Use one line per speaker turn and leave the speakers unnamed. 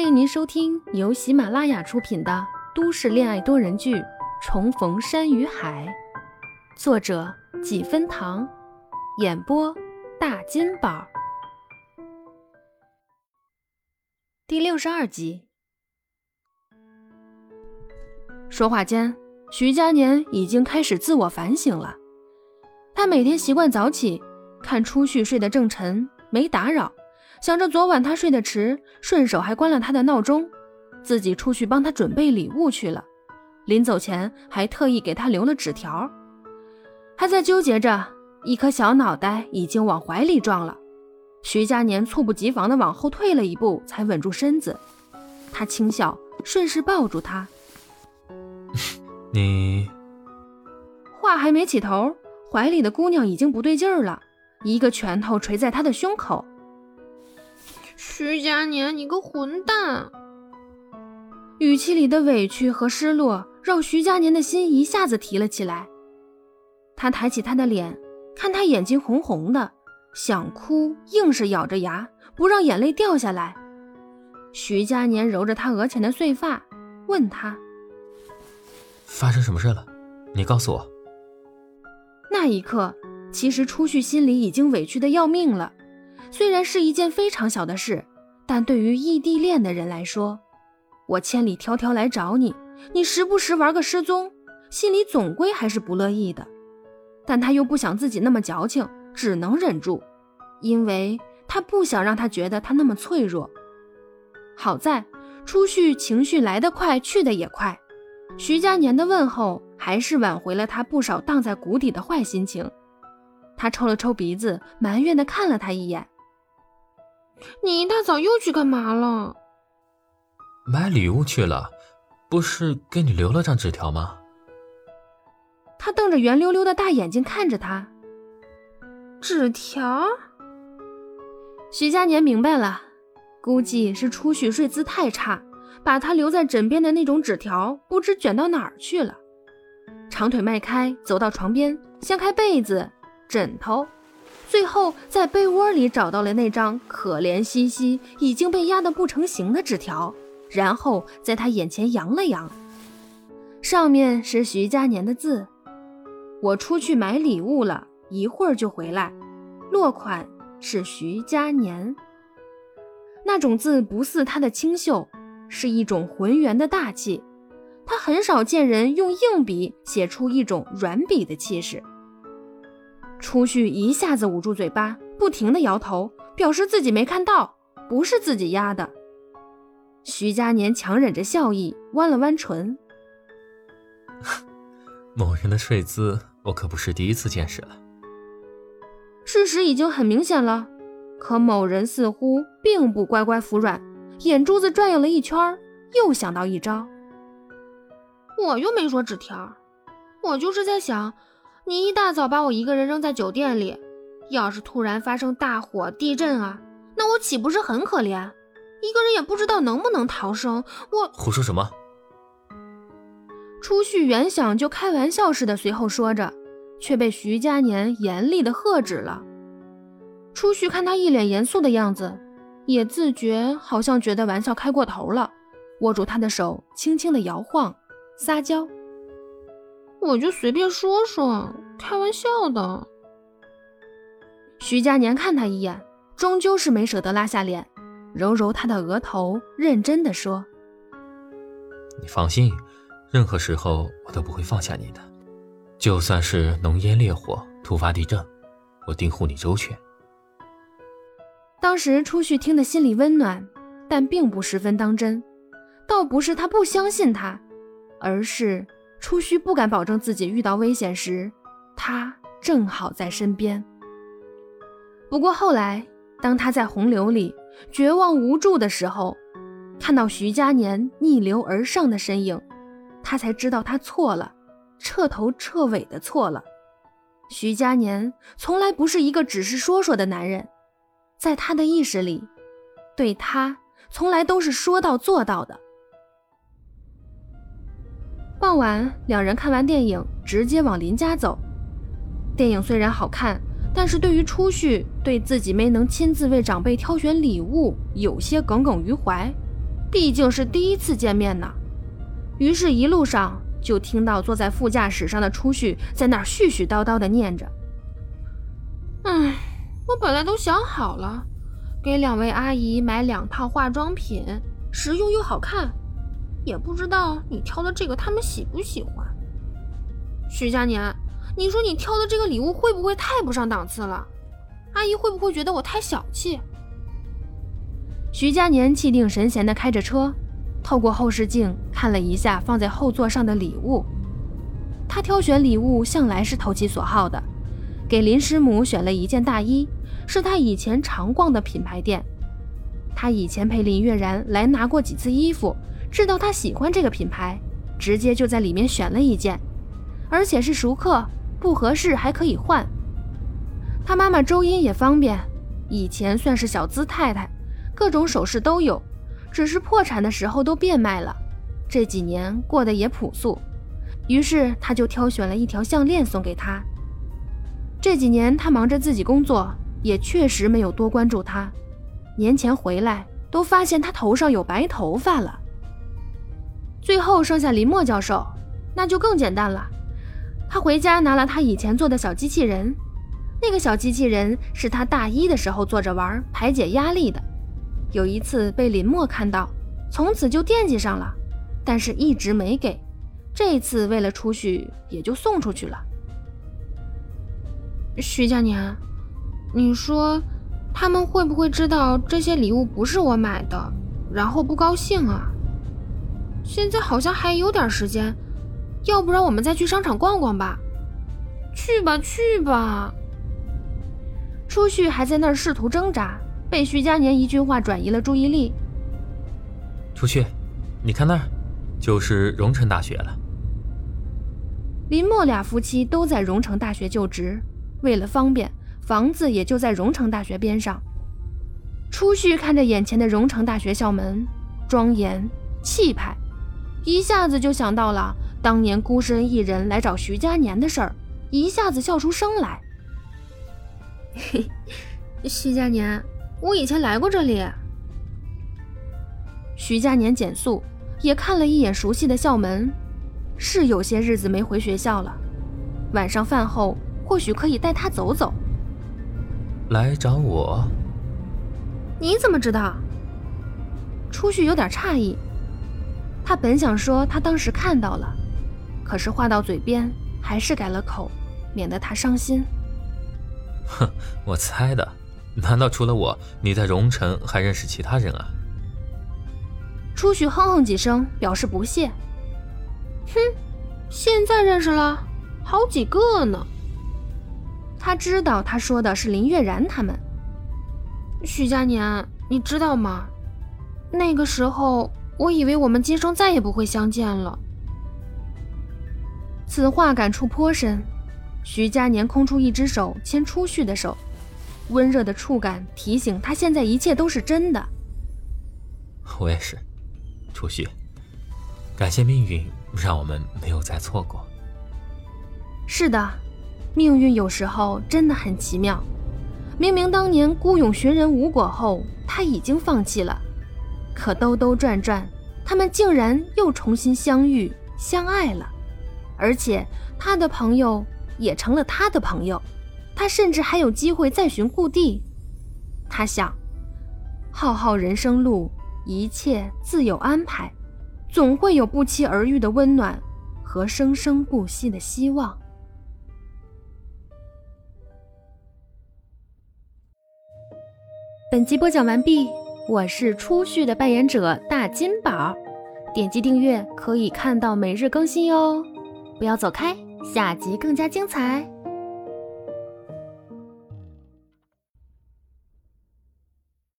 欢迎您收听由喜马拉雅出品的都市恋爱多人剧《重逢山与海》，作者几分糖，演播大金宝，第六十二集。说话间，徐佳年已经开始自我反省了。他每天习惯早起，看初旭睡得正沉，没打扰。想着昨晚他睡得迟，顺手还关了他的闹钟，自己出去帮他准备礼物去了。临走前还特意给他留了纸条。还在纠结着，一颗小脑袋已经往怀里撞了。徐佳年猝不及防地往后退了一步，才稳住身子。他轻笑，顺势抱住他。
你
话还没起头，怀里的姑娘已经不对劲儿了，一个拳头捶在他的胸口。
徐佳年，你个混蛋！
语气里的委屈和失落让徐佳年的心一下子提了起来。他抬起他的脸，看他眼睛红红的，想哭，硬是咬着牙不让眼泪掉下来。徐佳年揉着他额前的碎发，问他：“
发生什么事了？你告诉我。”
那一刻，其实初旭心里已经委屈的要命了。虽然是一件非常小的事，但对于异地恋的人来说，我千里迢迢来找你，你时不时玩个失踪，心里总归还是不乐意的。但他又不想自己那么矫情，只能忍住，因为他不想让他觉得他那么脆弱。好在初旭情绪来得快，去得也快，徐佳年的问候还是挽回了他不少荡在谷底的坏心情。他抽了抽鼻子，埋怨地看了他一眼。
你一大早又去干嘛了？
买礼物去了，不是给你留了张纸条吗？
他瞪着圆溜溜的大眼睛看着他。
纸条？
徐佳年明白了，估计是初旭睡姿太差，把他留在枕边的那种纸条不知卷到哪儿去了。长腿迈开，走到床边，掀开被子、枕头。最后，在被窝里找到了那张可怜兮兮、已经被压得不成形的纸条，然后在他眼前扬了扬，上面是徐佳年的字：“我出去买礼物了，一会儿就回来。”落款是徐佳年。那种字不似他的清秀，是一种浑圆的大气。他很少见人用硬笔写出一种软笔的气势。初旭一下子捂住嘴巴，不停的摇头，表示自己没看到，不是自己压的。徐佳年强忍着笑意，弯了弯唇。
某人的睡姿，我可不是第一次见识了。
事实已经很明显了，可某人似乎并不乖乖服软，眼珠子转悠了一圈，又想到一招。
我又没说纸条，我就是在想。你一大早把我一个人扔在酒店里，要是突然发生大火、地震啊，那我岂不是很可怜？一个人也不知道能不能逃生。我
胡说什么？
初旭原想就开玩笑似的随后说着，却被徐佳年严厉的喝止了。初旭看他一脸严肃的样子，也自觉好像觉得玩笑开过头了，握住他的手轻轻的摇晃，撒娇。
我就随便说说，开玩笑的。
徐佳年看他一眼，终究是没舍得拉下脸，揉揉他的额头，认真的说：“
你放心，任何时候我都不会放下你的，就算是浓烟烈火、突发地震，我定护你周全。”
当时初旭听得心里温暖，但并不十分当真。倒不是他不相信他，而是……初旭不敢保证自己遇到危险时，他正好在身边。不过后来，当他在洪流里绝望无助的时候，看到徐佳年逆流而上的身影，他才知道他错了，彻头彻尾的错了。徐佳年从来不是一个只是说说的男人，在他的意识里，对他从来都是说到做到的。傍晚，两人看完电影，直接往林家走。电影虽然好看，但是对于初旭对自己没能亲自为长辈挑选礼物，有些耿耿于怀。毕竟是第一次见面呢。于是，一路上就听到坐在副驾驶上的初旭在那儿絮絮叨叨的念着：“
唉，我本来都想好了，给两位阿姨买两套化妆品，实用又好看。也不知道你挑的这个他们喜不喜欢。徐佳年，你说你挑的这个礼物会不会太不上档次了？阿姨会不会觉得我太小气？”
徐佳年气定神闲地开着车，透过后视镜看了一下放在后座上的礼物。他挑选礼物向来是投其所好的，给林师母选了一件大衣，是他以前常逛的品牌店。他以前陪林月然来拿过几次衣服，知道他喜欢这个品牌，直接就在里面选了一件，而且是熟客，不合适还可以换。他妈妈周音也方便，以前算是小资太太。各种首饰都有，只是破产的时候都变卖了。这几年过得也朴素，于是他就挑选了一条项链送给他。这几年他忙着自己工作，也确实没有多关注他。年前回来都发现他头上有白头发了。最后剩下林墨教授，那就更简单了。他回家拿了他以前做的小机器人，那个小机器人是他大一的时候坐着玩排解压力的。有一次被林墨看到，从此就惦记上了，但是一直没给。这次为了出去，也就送出去了。
徐佳年，你说他们会不会知道这些礼物不是我买的，然后不高兴啊？现在好像还有点时间，要不然我们再去商场逛逛吧？去吧，去吧。
初旭还在那儿试图挣扎。被徐佳年一句话转移了注意力。
初旭，你看那儿，就是荣城大学了。
林墨俩夫妻都在荣城大学就职，为了方便，房子也就在荣城大学边上。初旭看着眼前的荣城大学校门，庄严气派，一下子就想到了当年孤身一人来找徐佳年的事儿，一下子笑出声来。
嘿，徐佳年。我以前来过这里。
徐佳年减速，也看了一眼熟悉的校门，是有些日子没回学校了。晚上饭后，或许可以带他走走。
来找我？
你怎么知道？初旭有点诧异。他本想说他当时看到了，可是话到嘴边还是改了口，免得他伤心。
哼，我猜的。难道除了我，你在荣城还认识其他人啊？
初许哼哼几声，表示不屑。
哼，现在认识了，好几个呢。
他知道他说的是林月然他们。
许佳年，你知道吗？那个时候，我以为我们今生再也不会相见了。
此话感触颇深，徐佳年空出一只手牵初旭的手。温热的触感提醒他，现在一切都是真的。
我也是，初旭，感谢命运让我们没有再错过。
是的，命运有时候真的很奇妙。明明当年孤勇寻人无果后，他已经放弃了，可兜兜转转，他们竟然又重新相遇、相爱了，而且他的朋友也成了他的朋友。他甚至还有机会再寻故地。他想，浩浩人生路，一切自有安排，总会有不期而遇的温暖和生生不息的希望。本集播讲完毕，我是初旭的扮演者大金宝，点击订阅可以看到每日更新哟。不要走开，下集更加精彩。